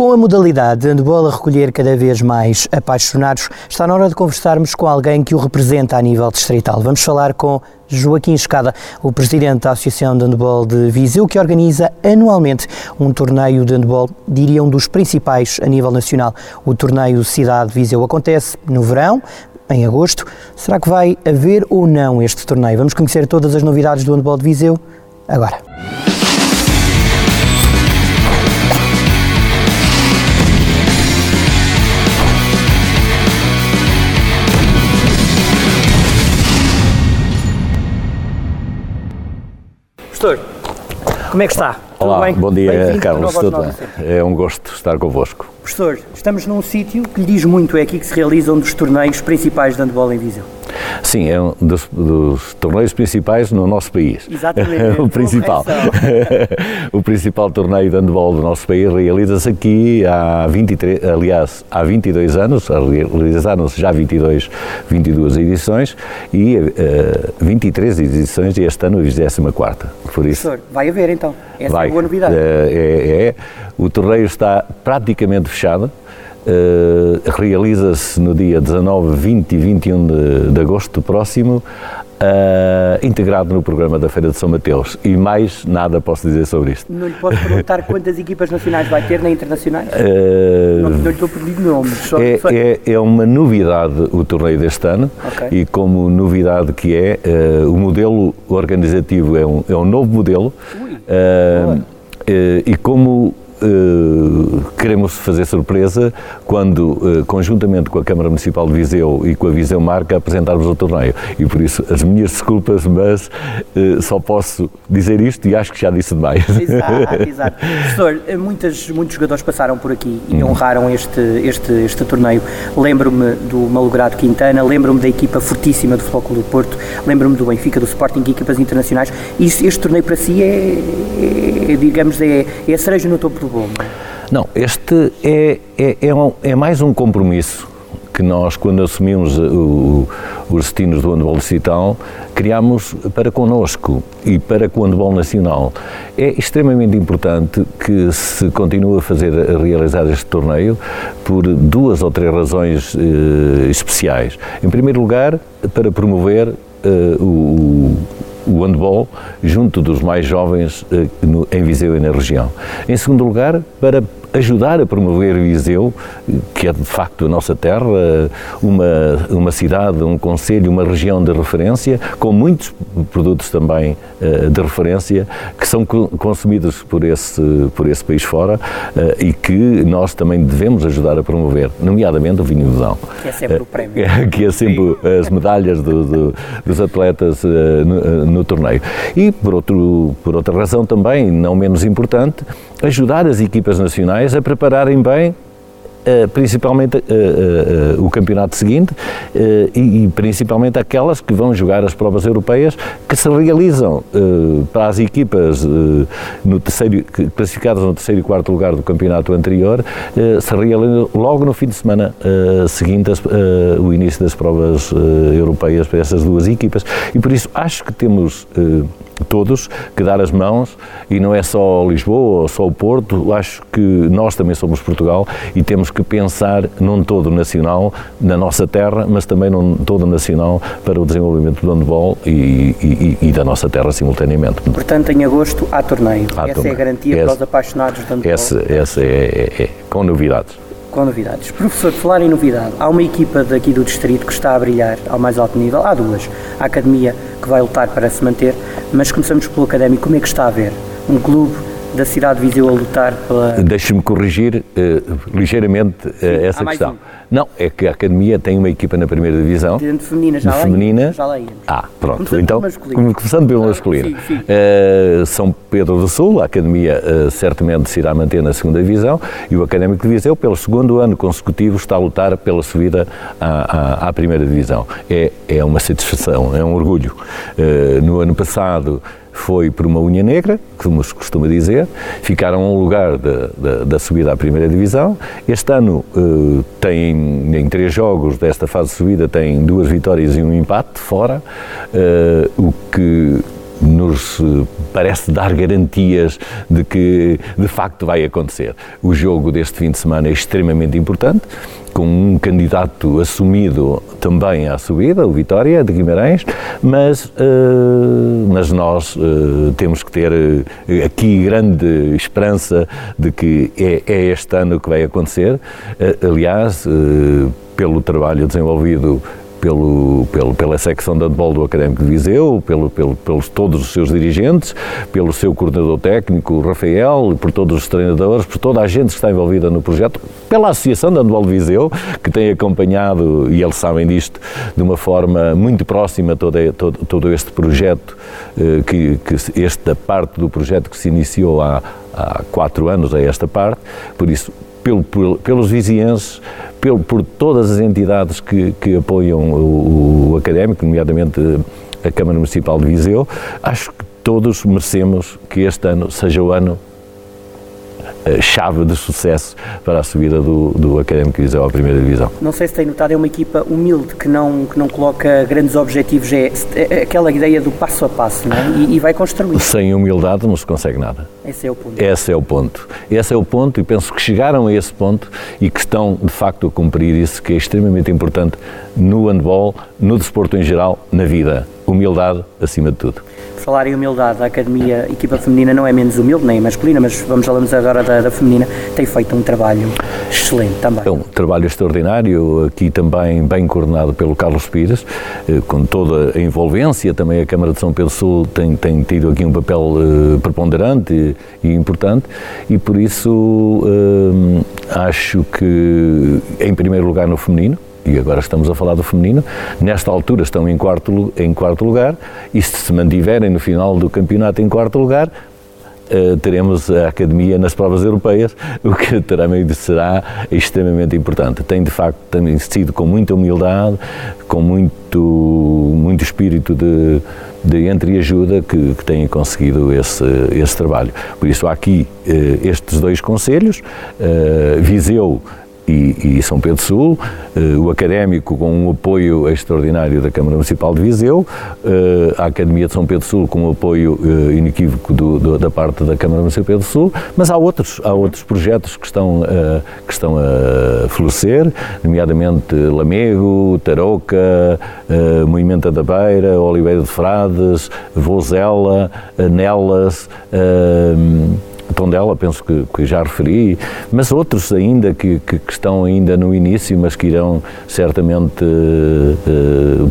Com a modalidade de handball a recolher cada vez mais apaixonados, está na hora de conversarmos com alguém que o representa a nível distrital. Vamos falar com Joaquim Escada, o presidente da Associação de Handball de Viseu, que organiza anualmente um torneio de handball, diria um dos principais a nível nacional. O torneio Cidade de Viseu acontece no verão, em agosto. Será que vai haver ou não este torneio? Vamos conhecer todas as novidades do handball de Viseu agora. Professor, como é que está? Olá, bom dia, Carlos. Tudo bem? É um gosto estar convosco. Professor, estamos num sítio que lhe diz muito, é aqui que se realizam um dos torneios principais de handball em Viseu. Sim, é um dos, dos torneios principais no nosso país. Exatamente. o principal. o principal torneio de handball do nosso país realiza-se aqui há 23, aliás, há 22 anos, realizaram-se já 22, 22 edições e uh, eh, 23 edições e este ano a 24 Por isso. Professor, vai haver então. Essa vai. é a boa novidade. Uh, é, é, o torneio está praticamente fechado. Uh, realiza-se no dia 19, 20 e 21 de, de agosto próximo, uh, integrado no programa da Feira de São Mateus. E mais nada posso dizer sobre isto. Não lhe posso perguntar quantas equipas nacionais vai ter nem internacionais? Uh, não, não lhe estou a pedir nomes. Só, é, só... É, é, uma novidade o torneio deste ano okay. e como novidade que é, o modelo organizativo é um, é um novo modelo. Ui, e como Uh, queremos fazer surpresa quando, uh, conjuntamente com a Câmara Municipal de Viseu e com a Viseu Marca, apresentarmos o torneio. E por isso, as minhas desculpas, mas uh, só posso dizer isto e acho que já disse demais. Exato, exato. Professor, muitas, muitos jogadores passaram por aqui e hum. honraram este, este, este torneio. Lembro-me do Malogrado Quintana, lembro-me da equipa fortíssima do Futebol Clube do Porto, lembro-me do Benfica, do Sporting, equipas internacionais. E este torneio para si é, é digamos, é, é a cereja no topo do bom? Não, este é, é, é, um, é mais um compromisso que nós, quando assumimos o, os destinos do handball distrital, criámos para connosco e para o handball nacional. É extremamente importante que se continue a fazer, a realizar este torneio por duas ou três razões eh, especiais. Em primeiro lugar, para promover eh, o o handball junto dos mais jovens eh, em Viseu e na região. Em segundo lugar, para ajudar a promover Viseu, que é de facto a nossa terra, uma, uma cidade, um conselho, uma região de referência, com muitos produtos também uh, de referência que são consumidos por esse, por esse país fora uh, e que nós também devemos ajudar a promover, nomeadamente o vinho do Dão. Que é sempre o prémio. que é sempre as medalhas do, do, dos atletas no, no torneio. E por, outro, por outra razão também, não menos importante, ajudar as equipas nacionais a prepararem bem Uh, principalmente uh, uh, o campeonato seguinte e, principalmente aquelas que vão jogar as provas europeias que se realizam para as equipas no terceiro, classificadas no terceiro e quarto lugar do campeonato anterior, se realizam logo no fim de semana seguinte o início das provas europeias para essas duas equipas. E por isso acho que temos todos que dar as mãos e não é só Lisboa ou só o Porto, acho que nós também somos Portugal e temos que pensar num todo nacional na nossa terra, mas também num todo nacional para o desenvolvimento do handball e, e, e da nossa terra simultaneamente. Portanto, em agosto há torneio. Há essa torneio. é a garantia essa, para os apaixonados do handball. Essa, essa é, é, é com novidades com novidades. Professor, falar em novidade, há uma equipa daqui do distrito que está a brilhar ao mais alto nível, há duas. A Academia, que vai lutar para se manter, mas começamos pelo Académico, como é que está a ver? Um clube da cidade de Viseu a lutar pela... Deixe-me corrigir uh, ligeiramente uh, Sim, essa questão. Um. Não, é que a Academia tem uma equipa na primeira divisão. De feminina, já, feminina. Lá já lá íamos. Ah, pronto. Começando então, pelo começando pelo masculino. Sim, sim. Uh, São Pedro do Sul, a Academia uh, certamente se irá manter na segunda divisão e o Académico de Viseu, pelo segundo ano consecutivo, está a lutar pela subida à, à, à primeira divisão. É, é uma satisfação, é um orgulho. Uh, no ano passado foi por uma unha negra, como se costuma dizer, ficaram a um lugar da, da, da subida à primeira divisão. Este ano uh, tem, em três jogos desta fase de subida, tem duas vitórias e um empate fora, uh, o que nos parece dar garantias de que de facto vai acontecer. O jogo deste fim de semana é extremamente importante, com um candidato assumido também à subida, o Vitória de Guimarães, mas, uh, mas nós uh, temos que ter uh, aqui grande esperança de que é, é, este ano que vai acontecer. aliás, pelo trabalho desenvolvido pelo, pelo, pela secção de handball do Académico de Viseu, pelo, pelo, pelos todos os seus dirigentes, pelo seu coordenador técnico, Rafael, por todos os treinadores, por toda a gente que está envolvida no projeto, pela Associação de Handball de Viseu, que tem acompanhado, e eles sabem disto, de uma forma muito próxima todo, todo, todo este projeto, eh, que, que esta parte do projeto que se iniciou há, há quatro anos a esta parte, por isso pelo, pelo, pelos vizienses, pelo, por todas as entidades que, que apoiam o, o académico, nomeadamente a Câmara Municipal de Viseu, acho que todos merecemos que este ano seja o ano chave de sucesso para a subida do, do Académico Viseu à primeira divisão. Não sei se tem notado, é uma equipa humilde que não, que não coloca grandes objetivos, é, é aquela ideia do passo a passo não é? e, e vai construir. Sem humildade não se consegue nada. Esse é o ponto. Esse é o ponto. Esse é o ponto e penso que chegaram a esse ponto e que estão de facto a cumprir isso que é extremamente importante no handball, no desporto em geral, na vida. Humildade acima de tudo falar em humildade, a Academia, a equipa feminina não é menos humilde, nem masculina, mas vamos falamos agora da, da feminina, tem feito um trabalho excelente também. É um trabalho extraordinário, aqui também bem coordenado pelo Carlos Pires, eh, com toda a envolvência, também a Câmara de São Pedro Sul tem, tem tido aqui um papel eh, preponderante e importante, e por isso eh, acho que, em primeiro lugar, no feminino, e agora estamos a falar do feminino, nesta altura estão em quarto, em quarto lugar e se se mantiverem no final do campeonato em quarto lugar, uh, teremos a Academia nas provas europeias, o que também será extremamente importante. Tem de facto também sido com muita humildade, com muito, muito espírito de, de entreajuda que, que têm conseguido esse, esse trabalho. Por isso há aqui uh, estes dois conselhos, uh, Viseu e, e São Pedro Sul, uh, o Académico com um apoio extraordinário da Câmara Municipal de Viseu, uh, a Academia de São Pedro Sul com um apoio uh, inequívoco do, do, da parte da Câmara Municipal de Sul, mas há outros, há outros projetos que estão, que estão a florescer, nomeadamente Lamego, Tarouca, uh, Moimenta da Beira, Oliveira de Frades, Vozela, Nelas, Tondela, penso que, que, já referi, mas outros ainda que, que, que, estão ainda no início, mas que irão certamente uh, uh,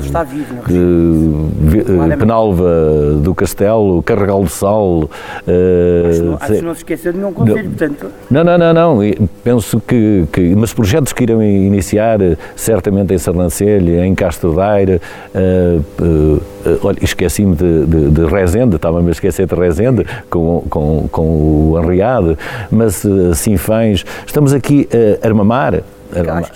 está vivo, não uh, Penalva do Castelo, Carregal do Sal. Uh, acho, não, acho não se esqueceu de nenhum conselho, portanto. Não, não, não, não. Penso que, que. Mas projetos que irão iniciar, certamente em Sarnancelha, em Castro Daire, olha, esqueci-me de, de, de Rezende, estava-me a esquecer de Rezende, com, com, com o Henriade, mas Sinfãs. Estamos aqui a armamar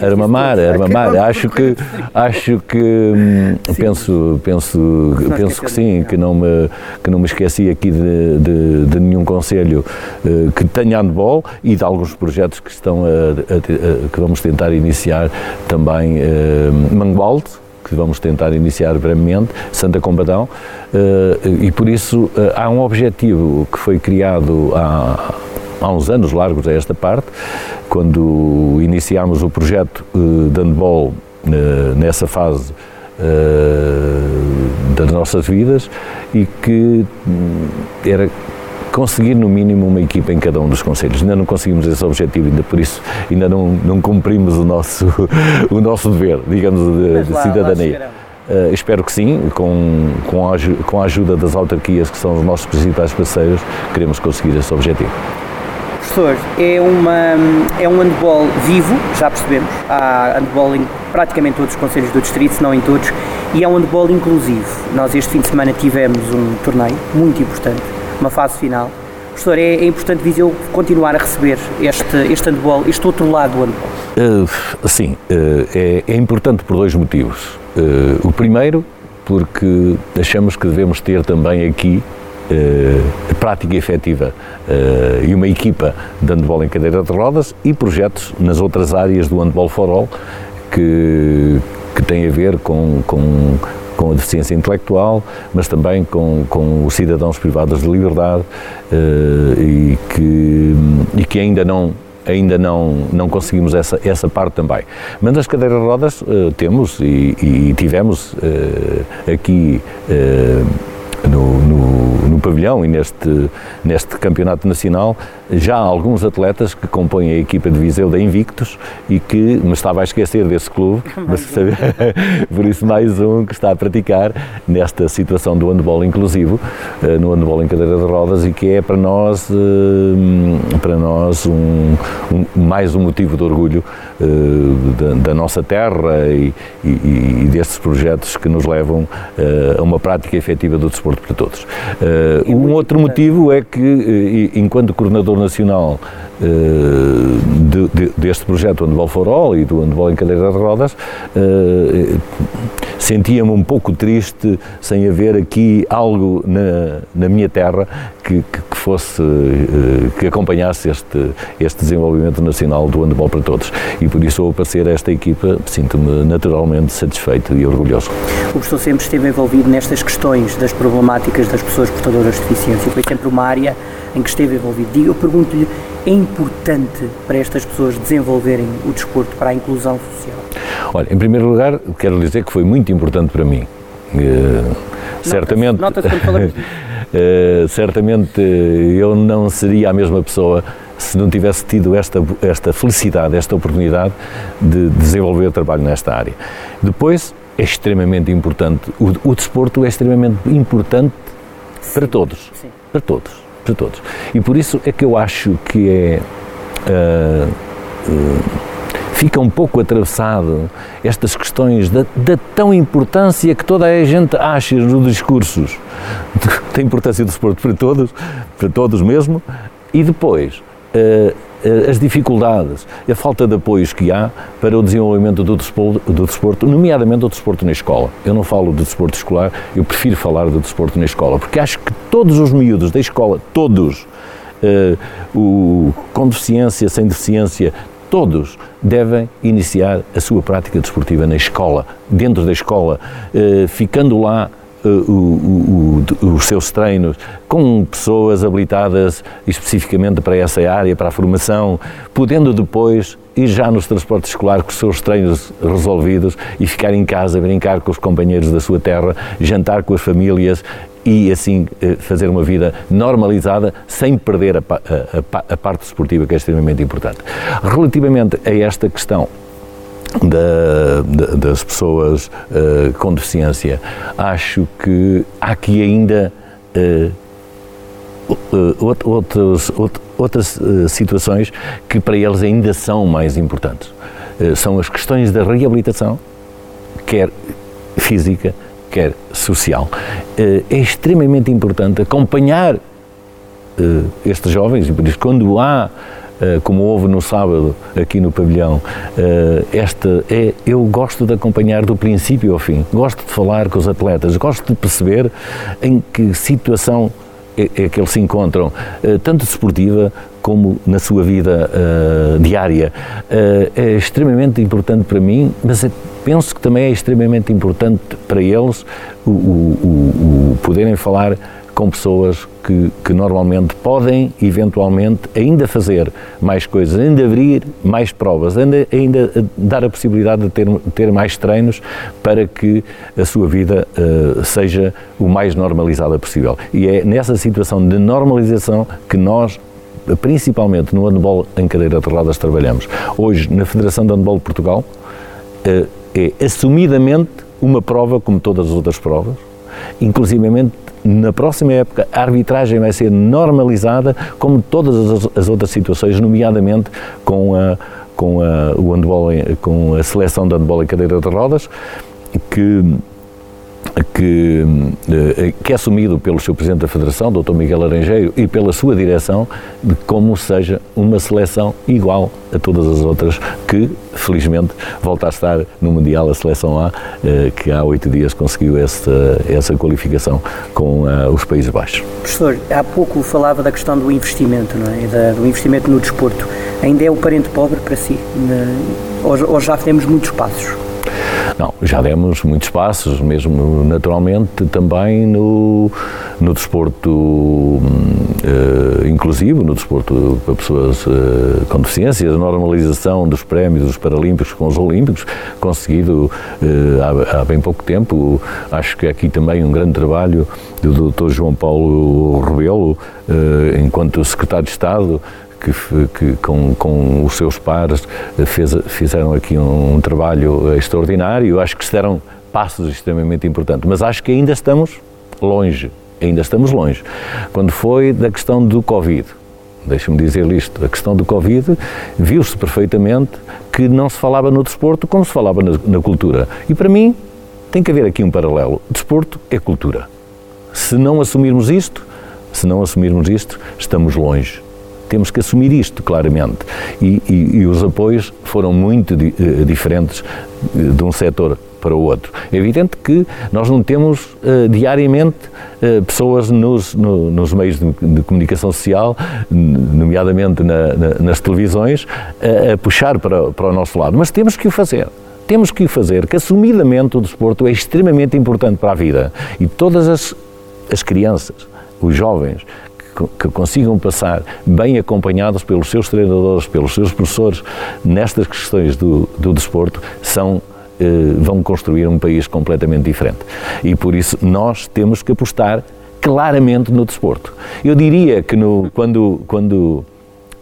Armamar, Armamar, acho que acho que hum, penso penso penso que sim, que não me que não me esqueci aqui de, de, de nenhum conselho uh, que tenha handball e de alguns projetos que estão a, a, a, que vamos tentar iniciar também uh, Mangualde, que vamos tentar iniciar brevemente, Santa Combadão, uh, e por isso uh, há um objetivo que foi criado há, há uns anos largos a esta parte, quando iniciámos o projeto uh, de handball nessa fase das nossas vidas e que hum, era conseguir no mínimo uma equipa em cada um dos conselhos. Ainda não conseguimos esse objetivo, ainda por isso ainda não, não cumprimos o nosso, o nosso dever, digamos, de, de cidadania. Uh, espero que sim, com, com, a, com a ajuda das autarquias, que são os nossos principais parceiros, queremos conseguir esse objetivo. Professor, é, uma, é um handball vivo, já percebemos, há handball em praticamente todos os conselhos do distrito, se não em todos, e é um handball inclusivo. Nós este fim de semana tivemos um torneio muito importante, uma fase final. Professor, é, é importante Viseu continuar a receber este, este handball, este outro lado do handball? Uh, sim, uh, é, é, importante por dois motivos. Uh, o primeiro, porque achamos que devemos ter também aqui uh, prática efetiva e uma equipa de handball em cadeira de rodas e projetos nas outras áreas do handball for all que, que têm a ver com, com com a deficiência intelectual, mas também com, com os cidadãos privados de liberdade e, que, e que ainda não ainda não, não conseguimos essa, essa parte também. Mas nas cadeiras de rodas uh, temos e, e tivemos uh, aqui uh, no, no, no, pavilhão e neste, neste campeonato nacional já há alguns atletas que compõem a equipa de Viseu da Invictus e que me estava a esquecer desse clube, mas, por isso mais um que está a praticar nesta situação do handball inclusivo, eh, no handball em cadeira de rodas e que é para nós, eh, para nós um, um mais um motivo de orgulho eh, da, da nossa terra e, e, e, destes projetos que nos levam a uma prática efetiva do desporto para todos. Um outro motivo é que, enquanto coordenador nacional eh, de, de, deste projeto Handball for All e do Handball em cadeira de rodas, eh, sentia-me um pouco triste sem haver aqui algo na, na minha terra que, que, fosse, eh, que acompanhasse este, este desenvolvimento nacional do handball para todos. E por isso, ao aparecer esta equipa, sinto-me naturalmente satisfeito e orgulhoso. O professor sempre esteve envolvido nestas questões das problemáticas das pessoas portadoras de deficiência. Foi sempre uma área em que esteve envolvido. Eu pergunto-lhe, é importante para estas pessoas desenvolverem o desporto para a inclusão social? Olha, em primeiro lugar, quero dizer que foi muito importante para mim. Uh, certamente, nota uh, certamente eu não seria a mesma pessoa se não tivesse tido esta, esta felicidade, esta oportunidade de desenvolver trabalho nesta área. Depois, é extremamente importante, o, o desporto é extremamente importante Sim. para todos, Sim. para todos para todos. E por isso é que eu acho que é. Uh, fica um pouco atravessado estas questões da, da, tão importância que toda a gente acha nos discursos da importância do desporto para todos, para todos mesmo, e depois uh, as dificuldades, a falta de apoios que há para o desenvolvimento do desporto, do desporto, nomeadamente o desporto na escola. Eu não falo do desporto escolar, eu prefiro falar do desporto na escola, porque acho que todos os miúdos da escola, todos, uh, o, com deficiência, sem deficiência, todos devem iniciar a sua prática desportiva na escola, dentro da escola, uh, ficando lá o, o, os seus treinos com pessoas habilitadas especificamente para essa área, para a formação, podendo depois ir já nos transportes escolares com os seus treinos resolvidos e ficar em casa, brincar com os companheiros da sua terra, jantar com as famílias e assim eh, fazer uma vida normalizada sem perder a, a, a, parte esportiva que é extremamente importante. Relativamente a esta questão da, da, das pessoas uh, com deficiência, acho que há aqui ainda uh, outros, outras situações que para eles ainda são mais importantes. são as questões da reabilitação, quer física, quer social. É extremamente importante acompanhar estes jovens, e por isso, quando há como houve no sábado aqui no pavilhão, esta é, eu gosto de acompanhar do princípio ao fim, gosto de falar com os atletas, gosto de perceber em que situação é, é que eles se encontram, tanto desportiva como na sua vida diária. É extremamente importante para mim, mas é, penso que também é extremamente importante para eles o, o, o poderem falar com pessoas que, que, normalmente podem, eventualmente, ainda fazer mais coisas, ainda abrir mais provas, ainda, ainda dar a possibilidade de ter, ter mais treinos para que a sua vida uh, seja o mais normalizada possível. E é nessa situação de normalização que nós principalmente no handball em cadeira de rodas trabalhamos. Hoje, na Federação de Handball de Portugal, eh, é assumidamente uma prova como todas as outras provas, inclusivamente na próxima época a arbitragem vai ser normalizada como todas as outras situações, nomeadamente com a, com a, o handball, com a seleção de handball em cadeira de rodas, que que, eh, que é assumido pelo seu Presidente da Federação, Dr. Miguel Aranjeiro, e pela sua direção, de como seja uma seleção igual a todas as outras, que felizmente volta a estar no Mundial, a seleção A, eh, que há oito dias conseguiu essa, essa qualificação com eh, os Países Baixos. Professor, há pouco falava da questão do investimento, não é? do investimento no desporto. Ainda é o parente pobre para si? Ou já temos muitos passos? Não, já demos muitos passos, mesmo naturalmente também no, no desporto uh, inclusivo, no desporto para pessoas uh, com deficiências, a normalização dos prémios dos Paralímpicos com os Olímpicos, conseguido uh, há, há, bem pouco tempo. Acho que aqui também um grande trabalho do Dr. João Paulo Rebelo, enquanto Secretário de Estado, que, que com, com, os seus pares fez, fizeram aqui um, um, trabalho extraordinário. Acho que se deram passos extremamente importantes, mas acho que ainda estamos longe, ainda estamos longe. Quando foi da questão do Covid, deixa-me dizer isto, a questão do Covid, viu-se perfeitamente que não se falava no desporto como se falava na, na cultura. E para mim, tem que haver aqui um paralelo. Desporto é cultura. Se não assumirmos isto, se não assumirmos isto, estamos longe. Temos que assumir isto claramente. E, e, e os apoios foram muito di, uh, diferentes eh, de um setor para o outro. É evidente que nós não temos uh, diariamente uh, pessoas nos, no, nos meios de, de, comunicação social, nomeadamente na, na, nas televisões, a puxar para, para o nosso lado, mas temos que o fazer temos que fazer, que assumidamente o desporto é extremamente importante para a vida e todas as, as crianças, os jovens, que consigam passar bem acompanhados pelos seus treinadores, pelos seus professores, nestas questões do, do desporto, são eh, vão construir um país completamente diferente. E por isso nós temos que apostar claramente no desporto. Eu diria que no, quando, quando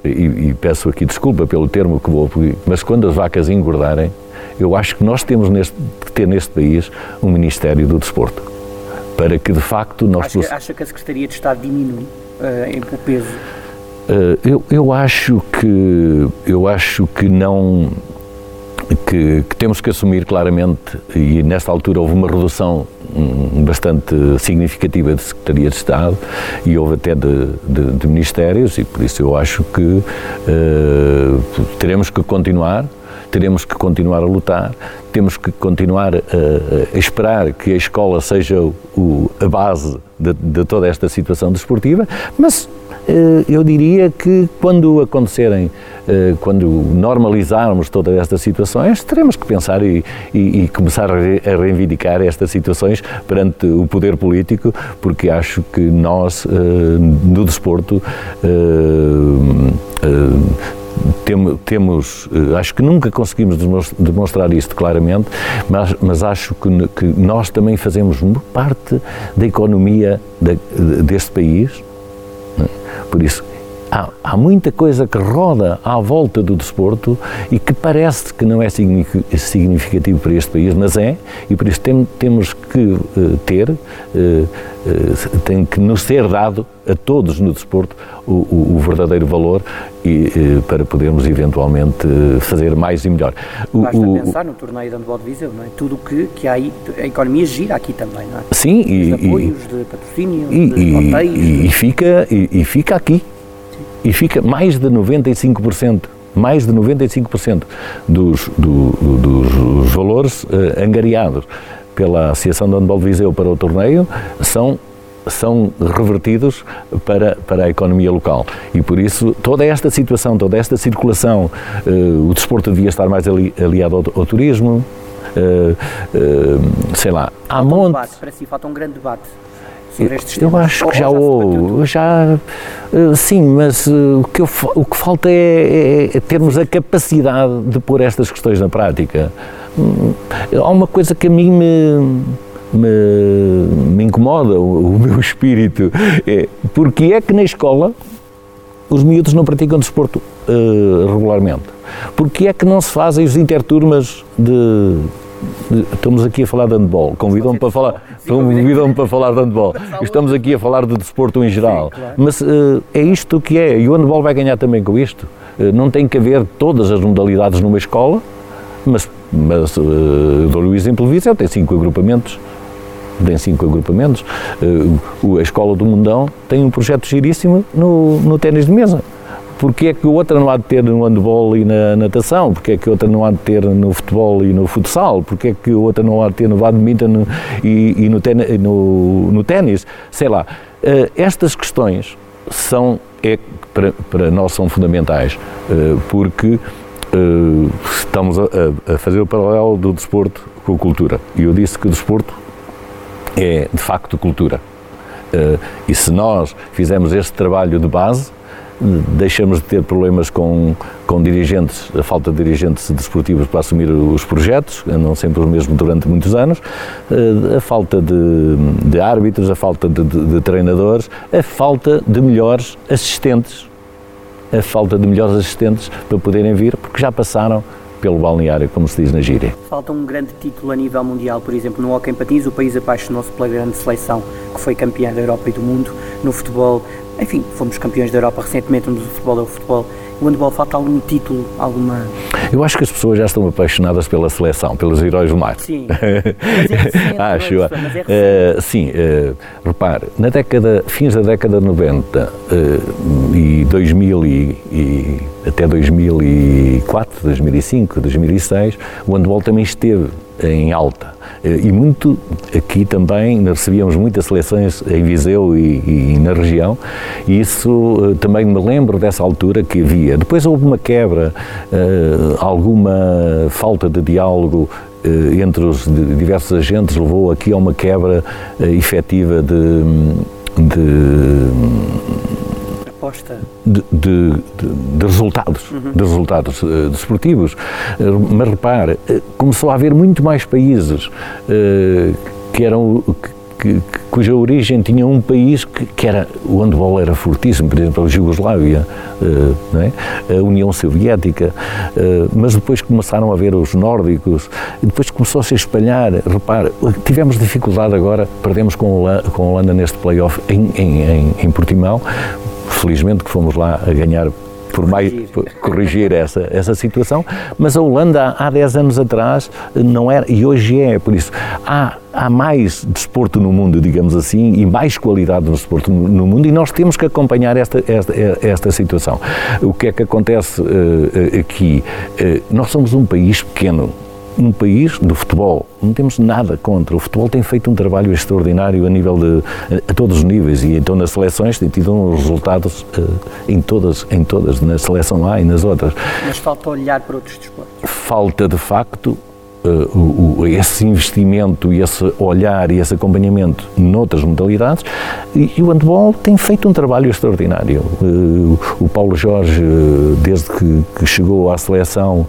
e, e, peço aqui desculpa pelo termo que vou, mas quando as vacas engordarem, eu acho que nós temos neste, que ter neste país um Ministério do Desporto, para que de facto nós... Acha, poss... acha que a Secretaria de Estado diminui? Uh, o peso? Uh, eu, eu acho que eu acho que não que, que, temos que assumir claramente e nesta altura houve uma redução um, bastante significativa de Secretaria de Estado e houve até de, de, de Ministérios e por isso eu acho que uh, teremos que continuar teremos que continuar a lutar, temos que continuar a, a esperar que a escola seja o, a base de, de, toda esta situação desportiva, mas eh, eu diria que quando acontecerem, eh, quando normalizarmos todas estas situações, teremos que pensar e, e, e começar a reivindicar estas situações perante o poder político, porque acho que nós, eh, no desporto, temos, eh, acho que nunca conseguimos demonstrar isto claramente, mas, mas acho que, que nós também fazemos parte da economia deste país. É? Por isso, há, há, muita coisa que roda à volta do desporto e que parece que não é significativo para este país, mas é, e por isso tem, temos que uh, ter, uh, uh, tem que nos ser dado a todos no desporto o, o, o verdadeiro valor e, para podermos eventualmente fazer mais e melhor. O, Basta o, pensar no torneio de handball de Viseu, não é? Tudo que, que há aí, a economia gira aqui também, não é? Sim, e, apoios, e, de patrocínio, e, de hotéis. E, e fica, e, e fica aqui e fica mais de 95%, mais de 95% dos, do, dos valores uh, angariados pela Associação de Handball Viseu para o torneio são são revertidos para, para a economia local. E por isso, toda esta situação, toda esta circulação, uh, o desporto devia estar mais ali, aliado ao, ao turismo, uh, sei lá, há monte... Um debate, para si falta um grande debate sobre estes Eu acho que já houve, já, eh, sim, mas eh, o que, eu, o que falta é, é, é termos a capacidade de pôr estas questões na prática. Hum, há uma coisa que a mim me, me, me incomoda, o, o, meu espírito, é porque é que na escola os miúdos não praticam desporto uh, regularmente? Porque é que não se fazem os interturmas de estamos aqui a falar de handball, convidam-me para falar, convidam para falar de handball. Estamos aqui a falar de desporto em geral. Mas uh, é isto que é, e o handball vai ganhar também com isto. Uh, não tem que haver todas as modalidades numa escola, mas, mas uh, eu dou-lhe o exemplo Viseu, tem cinco agrupamentos tem cinco agrupamentos. Uh, a Escola do Mundão tem um projeto giríssimo no, no ténis de mesa porque é que outra não há de ter no handball e na natação, porque é que outra não há de ter no futebol e no futsal, porque é que outra não há de ter no badminton e, e no, no, no ténis, sei lá. Uh, estas questões são, é, para, para nós são fundamentais, uh, porque uh, estamos a, a, fazer o paralelo do desporto com a cultura. E eu disse que o desporto é, de facto, cultura. Uh, e se nós fizermos este trabalho de base, deixamos de ter problemas com, com dirigentes, a falta de dirigentes desportivos para assumir os projetos, andam sempre os mesmos durante muitos anos, eh, a falta de, de árbitros, a falta de, de, de treinadores, a falta de melhores assistentes, a falta de melhores assistentes para poderem vir, porque já passaram pelo balneário, como se diz na gíria. Falta um grande título a nível mundial, por exemplo, no Hockey em Patins, o país apaixonou-se pela grande seleção que foi campeã da Europa e do mundo. No futebol, enfim, fomos campeões da Europa recentemente, onde o futebol é o futebol o handball falta algum título, alguma... Eu acho que as pessoas já estão apaixonadas pela seleção, pelos heróis do mar. Sim, é acho, é é uh, Sim, uh, repare, na década, fins da década de 90 uh, e 2000 e, e até 2004, 2005, 2006, o handball também esteve em alta. E muito aqui também recebíamos muitas seleções em Viseu e, e na região, e isso eh, também me lembro dessa altura que havia. Depois houve uma quebra, eh, alguma falta de diálogo eh, entre os diversos agentes levou aqui a uma quebra efetiva de, de de, de, de resultados, uhum. de resultados uh, desportivos. Uh, mas repare, uh, começou a haver muito mais países que eram que, cuja origem tinha um país que, que, era o handball era fortíssimo, por exemplo, a Jugoslávia, é? a União Soviética, mas depois começaram a ver os nórdicos, e depois começou a se espalhar. Repare, tivemos dificuldade agora, perdemos com a Holanda, com a Holanda neste playoff em, em, em, em Portimão, felizmente que fomos lá a ganhar por mais por corrigir essa, essa situação, mas a Holanda há 10 anos atrás não era, e hoje é, por isso há, há mais desporto no mundo, digamos assim, e mais qualidade no desporto no mundo, e nós temos que acompanhar esta, esta, esta situação. O que é que acontece uh, aqui? Uh, nós somos um país pequeno, um país do futebol. Não temos nada contra. O futebol tem feito um trabalho extraordinário a nível de a todos os níveis e então nas seleções tem tido uns resultados uh, em todas, em todas, na seleção A e nas outras. Mas falta olhar para outros desportos. Falta de facto uh, o, esse investimento e esse olhar e esse acompanhamento noutras modalidades e, e o handball tem feito um trabalho extraordinário. Uh, o Paulo Jorge, desde que, que chegou à seleção,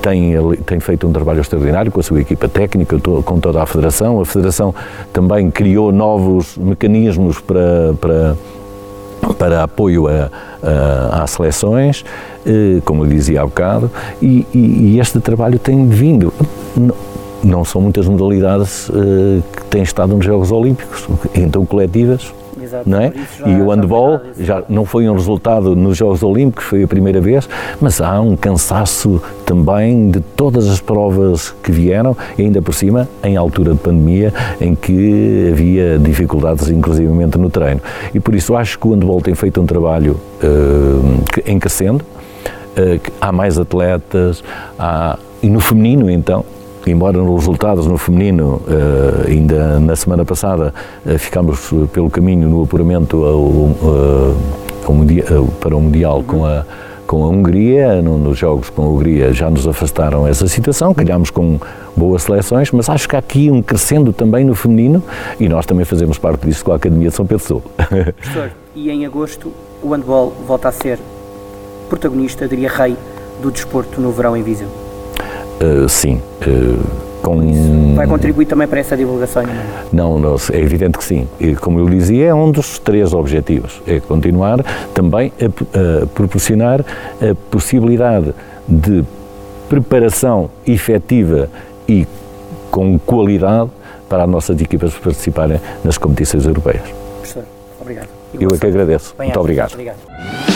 tem, tem feito um trabalho extraordinário com a sua equipa técnica, com toda a Federação. A Federação também criou novos mecanismos para, para para apoio a, a, às seleções, eh, como eu dizia há bocado, e, e, e este trabalho tem vindo. Não, são muitas modalidades eh, que têm estado nos Jogos Olímpicos, então coletivas Exato, não é? e o handball já não foi um resultado nos Jogos Olímpicos, foi a primeira vez, mas há um cansaço também de todas as provas que vieram, e ainda por cima em altura de pandemia, em que havia dificuldades inclusivamente no treino. E por isso acho que o handball tem feito um trabalho uh, em crescendo, uh, há mais atletas, há, e no feminino então, embora nos resultados no feminino, uh, ainda na semana passada, uh, ficámos pelo caminho no apuramento ao, ao para o Mundial com a com a Hungria, no, nos jogos com a Hungria já nos afastaram essa situação, calhámos com boas seleções, mas acho que há aqui um crescendo também no feminino e nós também fazemos parte disso com a Academia de São Pedro Sul. Professor, e em agosto o handball volta a ser protagonista, diria rei, do desporto no verão em Viseu? Uh, sim. Uh, com... Vai contribuir também para essa divulgação? Não, não, é evidente que sim. E, como eu dizia, é um dos três objetivos. É continuar também a, a proporcionar a possibilidade de preparação efetiva e com qualidade para as nossas equipas participarem nas competições europeias. Professor, obrigado. Eu é que agradeço. Muito obrigado. obrigado.